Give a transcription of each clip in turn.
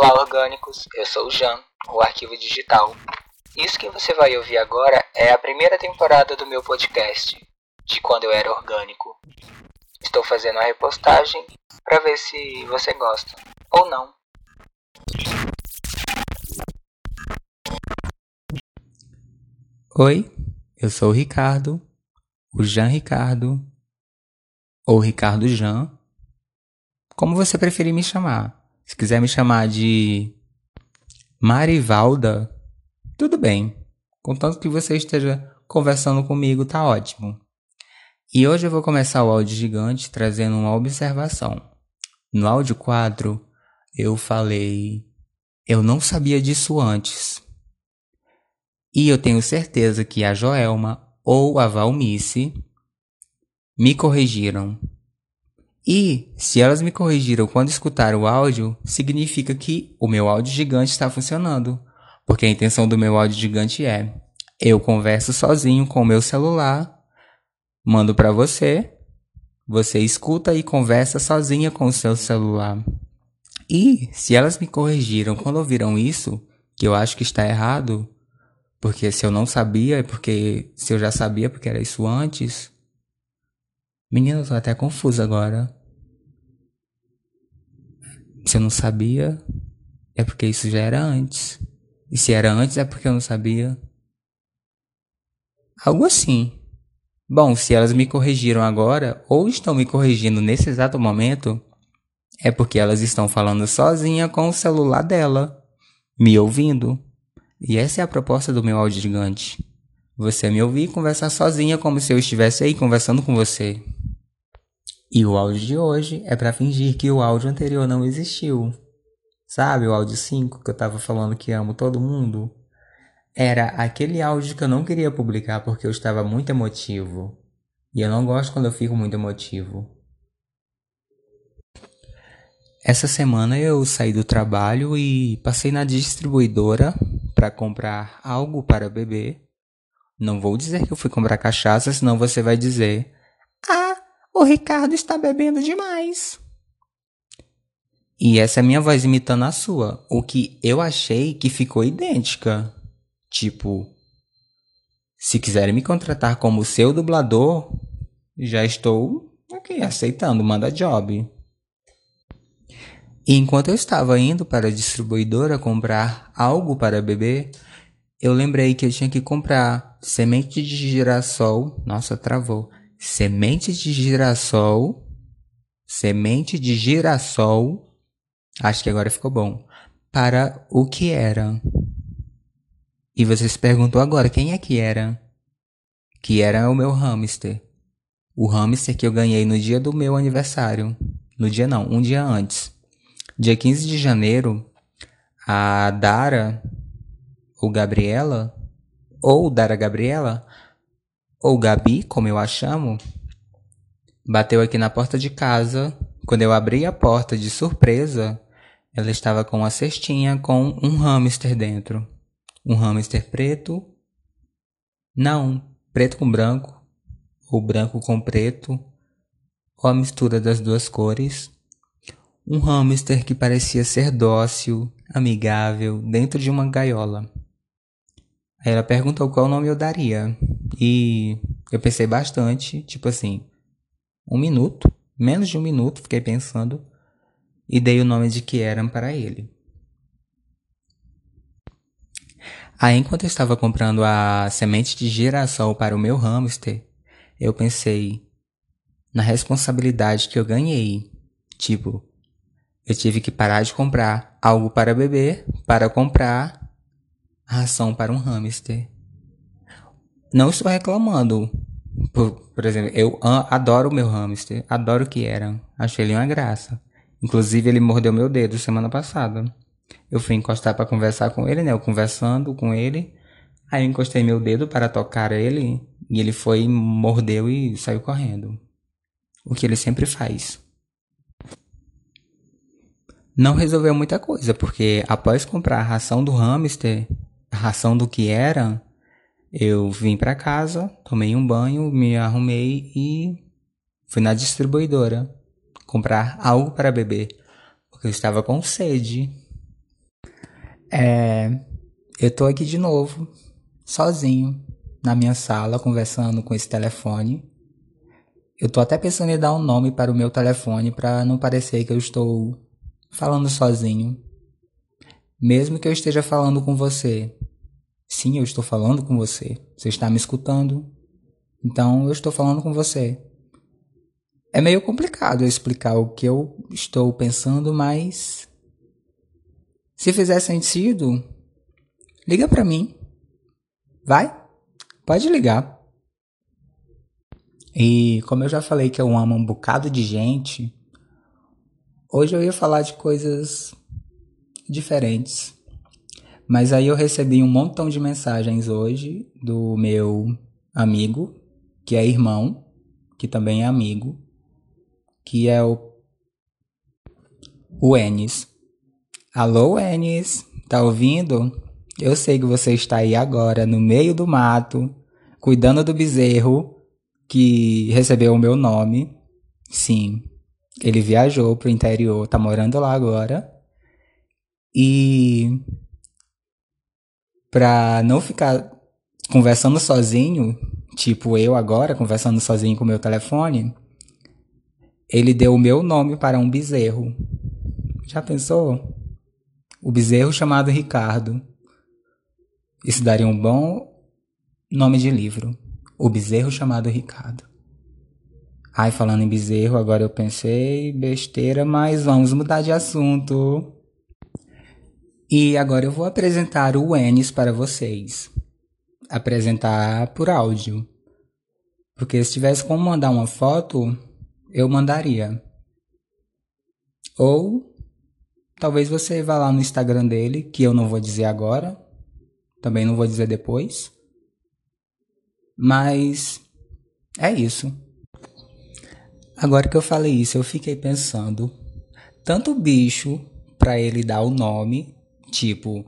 Olá, orgânicos! Eu sou o Jan, o Arquivo Digital. Isso que você vai ouvir agora é a primeira temporada do meu podcast, de quando eu era orgânico. Estou fazendo a repostagem para ver se você gosta ou não. Oi, eu sou o Ricardo, o Jan Ricardo, ou Ricardo Jan, como você preferir me chamar. Se quiser me chamar de Marivalda, tudo bem. Contanto que você esteja conversando comigo, tá ótimo. E hoje eu vou começar o áudio gigante trazendo uma observação. No áudio 4, eu falei. Eu não sabia disso antes. E eu tenho certeza que a Joelma ou a Valmice me corrigiram e se elas me corrigiram quando escutaram o áudio, significa que o meu áudio gigante está funcionando. Porque a intenção do meu áudio gigante é: eu converso sozinho com o meu celular, mando para você, você escuta e conversa sozinha com o seu celular. E se elas me corrigiram quando ouviram isso, que eu acho que está errado, porque se eu não sabia, é porque se eu já sabia porque era isso antes. Menina, eu tô até confusa agora. Se eu não sabia, é porque isso já era antes. E se era antes, é porque eu não sabia. Algo assim. Bom, se elas me corrigiram agora, ou estão me corrigindo nesse exato momento, é porque elas estão falando sozinha com o celular dela, me ouvindo. E essa é a proposta do meu áudio gigante. Você me ouvir e conversar sozinha como se eu estivesse aí conversando com você. E o áudio de hoje é para fingir que o áudio anterior não existiu. Sabe o áudio 5 que eu tava falando que amo todo mundo? Era aquele áudio que eu não queria publicar porque eu estava muito emotivo. E eu não gosto quando eu fico muito emotivo. Essa semana eu saí do trabalho e passei na distribuidora para comprar algo para beber. Não vou dizer que eu fui comprar cachaça, senão você vai dizer: o Ricardo está bebendo demais. E essa é minha voz imitando a sua. O que eu achei que ficou idêntica. Tipo, se quiserem me contratar como seu dublador, já estou ok, aceitando, manda job. E enquanto eu estava indo para a distribuidora comprar algo para beber, eu lembrei que eu tinha que comprar semente de girassol. Nossa, travou semente de girassol, semente de girassol, acho que agora ficou bom, para o que era. E você se perguntou agora quem é que era? Que era o meu hamster. O hamster que eu ganhei no dia do meu aniversário. No dia não, um dia antes. Dia 15 de janeiro, a Dara, ou Gabriela, ou Dara Gabriela, ou Gabi, como eu a chamo, bateu aqui na porta de casa. Quando eu abri a porta de surpresa, ela estava com uma cestinha com um hamster dentro. Um hamster preto. Não, preto com branco, ou branco com preto, ou a mistura das duas cores. Um hamster que parecia ser dócil, amigável, dentro de uma gaiola. Aí ela perguntou qual nome eu daria. E eu pensei bastante, tipo assim, um minuto, menos de um minuto, fiquei pensando e dei o nome de Kieran para ele. Aí, enquanto eu estava comprando a semente de girassol para o meu hamster, eu pensei na responsabilidade que eu ganhei. Tipo, eu tive que parar de comprar algo para beber para comprar ração para um hamster. Não estou reclamando. Por, por exemplo, eu adoro o meu hamster. Adoro o que era. Achei ele uma graça. Inclusive, ele mordeu meu dedo semana passada. Eu fui encostar para conversar com ele, né? Eu conversando com ele. Aí eu encostei meu dedo para tocar ele. E ele foi, mordeu e saiu correndo. O que ele sempre faz. Não resolveu muita coisa, porque após comprar a ração do hamster, ração do que era, eu vim para casa, tomei um banho, me arrumei e fui na distribuidora comprar algo para beber, porque eu estava com sede. É, eu tô aqui de novo, sozinho, na minha sala, conversando com esse telefone. Eu tô até pensando em dar um nome para o meu telefone para não parecer que eu estou falando sozinho. Mesmo que eu esteja falando com você. Sim, eu estou falando com você. Você está me escutando. Então eu estou falando com você. É meio complicado eu explicar o que eu estou pensando, mas se fizer sentido, liga para mim. Vai? Pode ligar. E como eu já falei que eu amo um bocado de gente, hoje eu ia falar de coisas diferentes. Mas aí eu recebi um montão de mensagens hoje do meu amigo, que é irmão, que também é amigo, que é o, o Enes. Alô, Enes, tá ouvindo? Eu sei que você está aí agora, no meio do mato, cuidando do bezerro que recebeu o meu nome. Sim, ele viajou pro interior, tá morando lá agora. E pra não ficar conversando sozinho, tipo eu agora conversando sozinho com o meu telefone, ele deu o meu nome para um bezerro. Já pensou? O bezerro chamado Ricardo. Isso daria um bom nome de livro. O bezerro chamado Ricardo. Ai, falando em bezerro, agora eu pensei besteira, mas vamos mudar de assunto. E agora eu vou apresentar o Enes para vocês. Apresentar por áudio. Porque se tivesse como mandar uma foto, eu mandaria. Ou talvez você vá lá no Instagram dele, que eu não vou dizer agora, também não vou dizer depois. Mas é isso. Agora que eu falei isso, eu fiquei pensando, tanto bicho para ele dar o nome, tipo,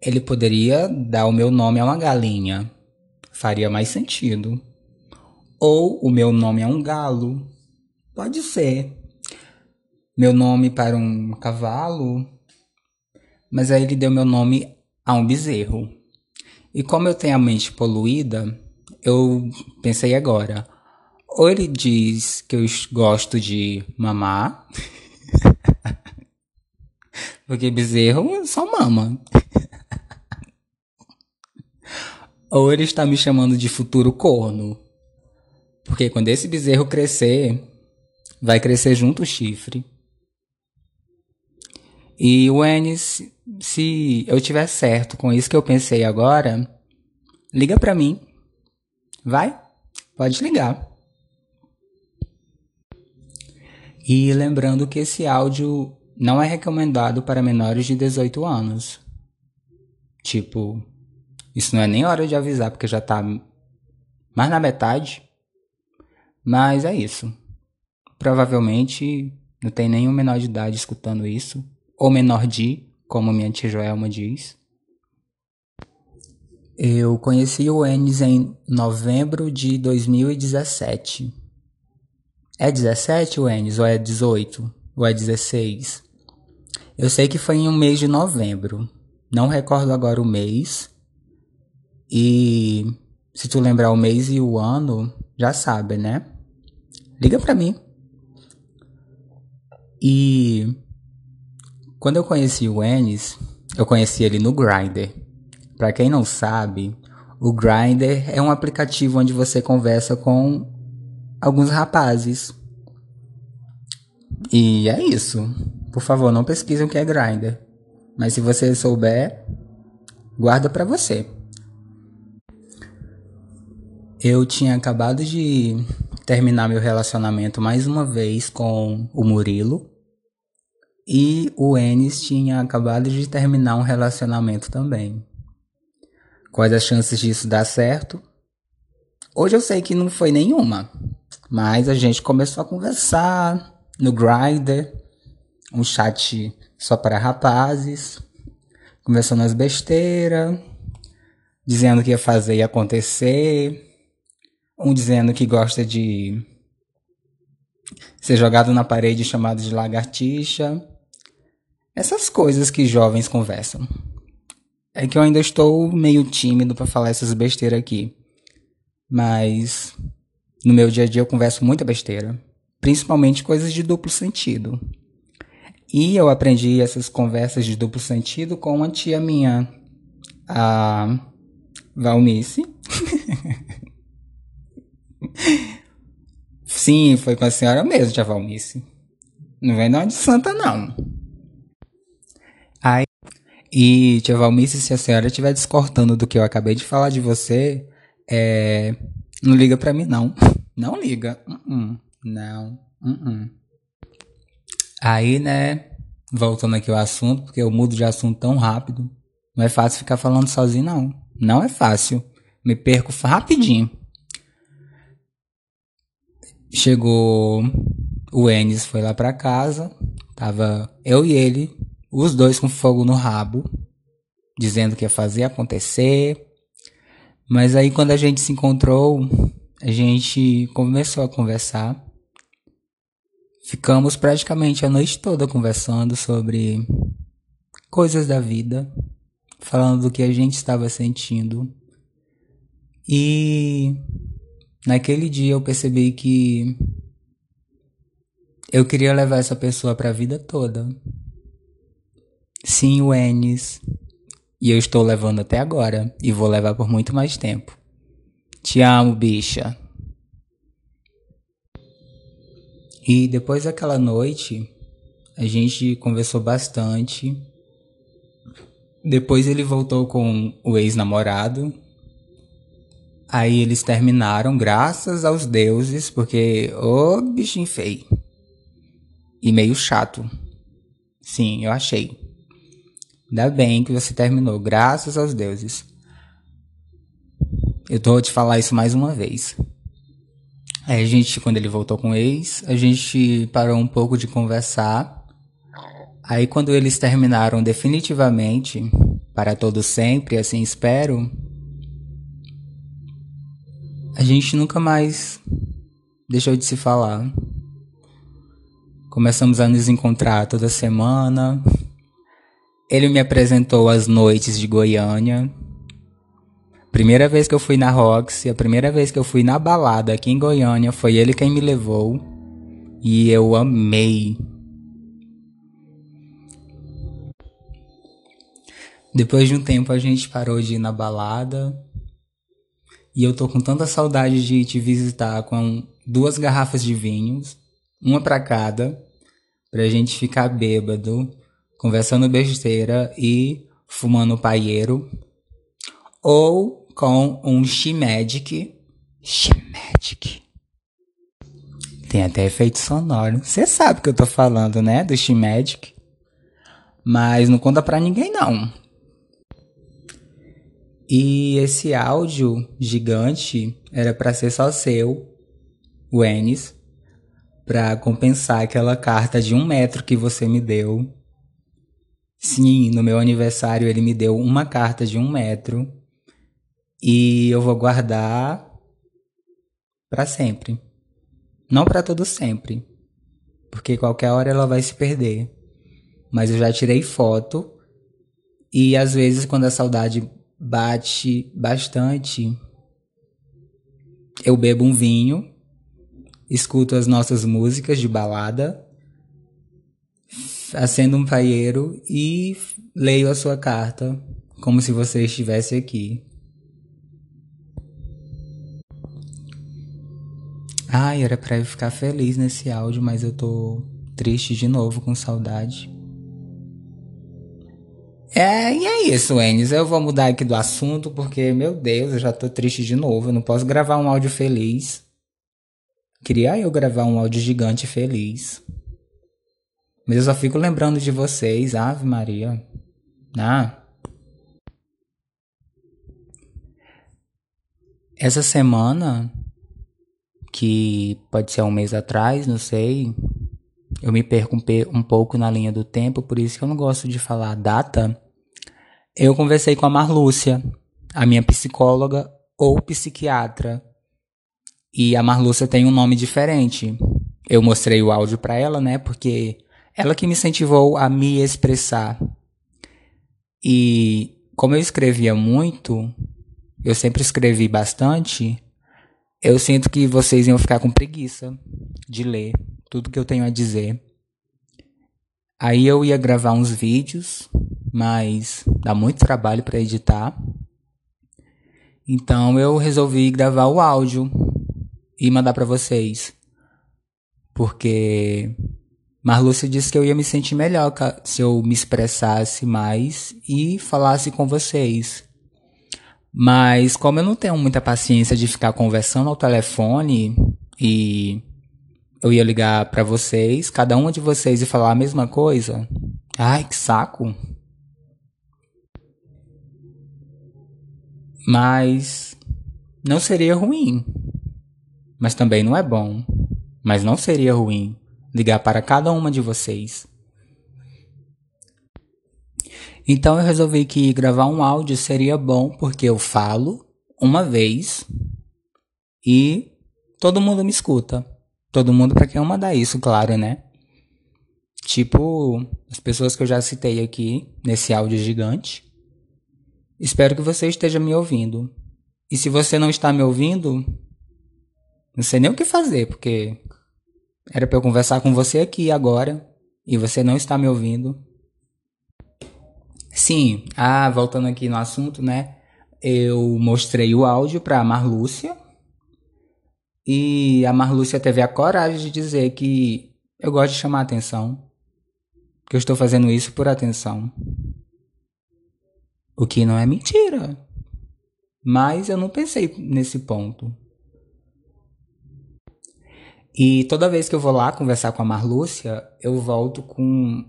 ele poderia dar o meu nome a uma galinha, faria mais sentido. Ou o meu nome é um galo, Pode ser. Meu nome para um cavalo. Mas aí ele deu meu nome a um bezerro. E como eu tenho a mente poluída, eu pensei agora. Ou ele diz que eu gosto de mamar. Porque bezerro só mama. Ou ele está me chamando de futuro corno. Porque quando esse bezerro crescer, vai crescer junto o chifre. E o Enes, se eu tiver certo com isso que eu pensei agora, liga para mim. Vai? Pode ligar. E lembrando que esse áudio não é recomendado para menores de 18 anos. Tipo, isso não é nem hora de avisar porque já tá mais na metade. Mas é isso. Provavelmente não tem nenhum menor de idade escutando isso, ou menor de, como minha tia Joelma diz. Eu conheci o Enes em novembro de 2017. É 17 o Enes ou é 18? Ou é 16? Eu sei que foi em um mês de novembro. Não recordo agora o mês. E se tu lembrar o mês e o ano, já sabe, né? Liga pra mim. E quando eu conheci o Enes, eu conheci ele no Grindr. Para quem não sabe, o Grindr é um aplicativo onde você conversa com alguns rapazes. E é isso. Por favor, não pesquisem o que é Grindr. Mas se você souber, guarda para você. Eu tinha acabado de terminar meu relacionamento mais uma vez com o Murilo. E o Enes tinha acabado de terminar um relacionamento também. Quais as chances disso dar certo? Hoje eu sei que não foi nenhuma, mas a gente começou a conversar no Grindr, um chat só para rapazes, conversando as besteiras, dizendo que ia fazer e acontecer, um dizendo que gosta de ser jogado na parede chamado de lagartixa, essas coisas que jovens conversam. É que eu ainda estou meio tímido para falar essas besteiras aqui. Mas no meu dia a dia eu converso muita besteira, principalmente coisas de duplo sentido. E eu aprendi essas conversas de duplo sentido com uma tia minha, a Valmice. Sim, foi com a senhora mesmo, tia Valmice. Não vem não de santa, não. Aí, e, tia Valmice, se a senhora estiver descortando do que eu acabei de falar de você, é, não liga pra mim, não. Não liga. Uh -uh. Não. Uh Aí, né, voltando aqui ao assunto, porque eu mudo de assunto tão rápido. Não é fácil ficar falando sozinho, não. Não é fácil. Me perco rapidinho. Chegou o Enes, foi lá pra casa. Tava eu e ele, os dois com fogo no rabo, dizendo que ia fazer acontecer. Mas aí quando a gente se encontrou, a gente começou a conversar. Ficamos praticamente a noite toda conversando sobre coisas da vida, falando do que a gente estava sentindo. E naquele dia eu percebi que eu queria levar essa pessoa para a vida toda. Sim, o Enes. E eu estou levando até agora e vou levar por muito mais tempo. Te amo, bicha. E depois daquela noite, a gente conversou bastante. Depois ele voltou com o ex-namorado. Aí eles terminaram, graças aos deuses, porque ô oh, bichinho feio. E meio chato. Sim, eu achei. Ainda bem que você terminou, graças aos deuses. Eu tô te falar isso mais uma vez. Aí a gente, quando ele voltou com o ex, a gente parou um pouco de conversar. Aí quando eles terminaram definitivamente, para todo sempre, assim espero, a gente nunca mais deixou de se falar. Começamos a nos encontrar toda semana. Ele me apresentou as noites de Goiânia, Primeira vez que eu fui na Roxy, a primeira vez que eu fui na balada aqui em Goiânia, foi ele quem me levou. E eu amei. Depois de um tempo a gente parou de ir na balada. E eu tô com tanta saudade de te visitar com duas garrafas de vinhos, uma para cada, pra gente ficar bêbado, conversando besteira e fumando paieiro. Ou com um She-Magic. She-Magic. Tem até efeito sonoro. Você sabe que eu tô falando, né? Do She-Magic. Mas não conta pra ninguém, não. E esse áudio gigante era para ser só seu, o Enes, para compensar aquela carta de um metro que você me deu. Sim, no meu aniversário ele me deu uma carta de um metro e eu vou guardar para sempre. Não para todo sempre, porque qualquer hora ela vai se perder. Mas eu já tirei foto e às vezes quando a saudade bate bastante, eu bebo um vinho, escuto as nossas músicas de balada, acendo um paieiro e leio a sua carta como se você estivesse aqui. Ai, era pra eu ficar feliz nesse áudio, mas eu tô triste de novo, com saudade. É, e é isso, Enes. Eu vou mudar aqui do assunto porque, meu Deus, eu já tô triste de novo. Eu não posso gravar um áudio feliz. Queria eu gravar um áudio gigante feliz. Mas eu só fico lembrando de vocês, Ave Maria. Ah. Essa semana que pode ser um mês atrás, não sei. Eu me perco um, pouco na linha do tempo, por isso que eu não gosto de falar a data. Eu conversei com a Marlúcia, a minha psicóloga ou psiquiatra. E a Marlúcia tem um nome diferente. Eu mostrei o áudio para ela, né? Porque ela que me incentivou a me expressar. E como eu escrevia muito, eu sempre escrevi bastante, eu sinto que vocês iam ficar com preguiça de ler tudo que eu tenho a dizer. Aí eu ia gravar uns vídeos, mas dá muito trabalho para editar. Então eu resolvi gravar o áudio e mandar para vocês. Porque Marlúcia disse que eu ia me sentir melhor se eu me expressasse mais e falasse com vocês. Mas como eu não tenho muita paciência de ficar conversando ao telefone e eu ia ligar para vocês, cada uma de vocês e falar a mesma coisa. Ai, que saco. Mas não seria ruim. Mas também não é bom. Mas não seria ruim ligar para cada uma de vocês. Então eu resolvi que gravar um áudio seria bom porque eu falo uma vez e todo mundo me escuta. Todo mundo para quem eu mandar isso, claro, né? Tipo as pessoas que eu já citei aqui nesse áudio gigante. Espero que você esteja me ouvindo. E se você não está me ouvindo, não sei nem o que fazer, porque era para eu conversar com você aqui agora e você não está me ouvindo. Sim, ah, voltando aqui no assunto, né? Eu mostrei o áudio para Marlúcia e a Marlúcia teve a coragem de dizer que eu gosto de chamar atenção. Que eu estou fazendo isso por atenção. O que não é mentira. Mas eu não pensei nesse ponto. E toda vez que eu vou lá conversar com a Marlúcia, eu volto com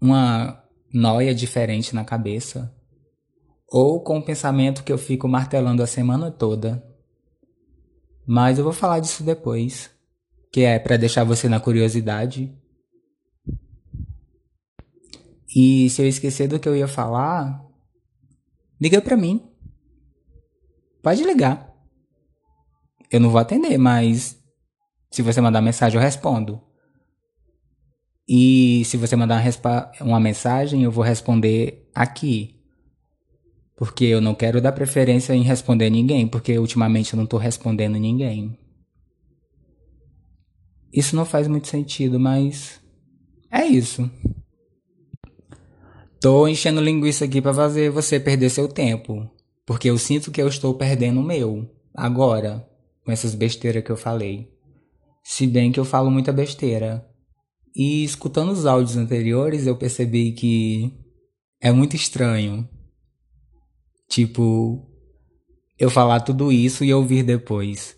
uma noia diferente na cabeça. Ou com o pensamento que eu fico martelando a semana toda mas eu vou falar disso depois, que é para deixar você na curiosidade. E se eu esquecer do que eu ia falar, liga para mim. Pode ligar. Eu não vou atender, mas se você mandar mensagem eu respondo. E se você mandar uma mensagem, eu vou responder aqui. Porque eu não quero dar preferência em responder ninguém, porque ultimamente eu não tô respondendo ninguém. Isso não faz muito sentido, mas é isso. Tô enchendo linguiça aqui para fazer você perder seu tempo, porque eu sinto que eu estou perdendo o meu agora com essas besteiras que eu falei. Se bem que eu falo muita besteira. E escutando os áudios anteriores, eu percebi que é muito estranho Tipo, eu falar tudo isso e ouvir depois.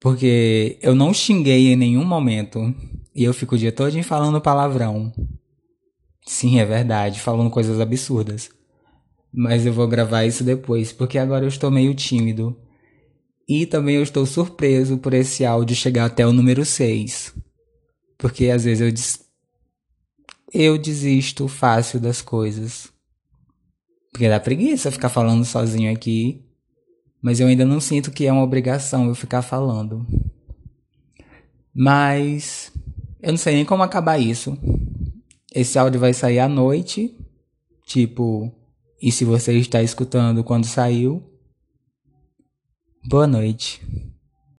Porque eu não xinguei em nenhum momento. E eu fico o dia todo falando palavrão. Sim, é verdade, falando coisas absurdas. Mas eu vou gravar isso depois, porque agora eu estou meio tímido. E também eu estou surpreso por esse áudio chegar até o número 6. Porque às vezes eu des... eu desisto fácil das coisas. Porque dá preguiça ficar falando sozinho aqui. Mas eu ainda não sinto que é uma obrigação eu ficar falando. Mas eu não sei nem como acabar isso. Esse áudio vai sair à noite. Tipo, e se você está escutando quando saiu, boa noite.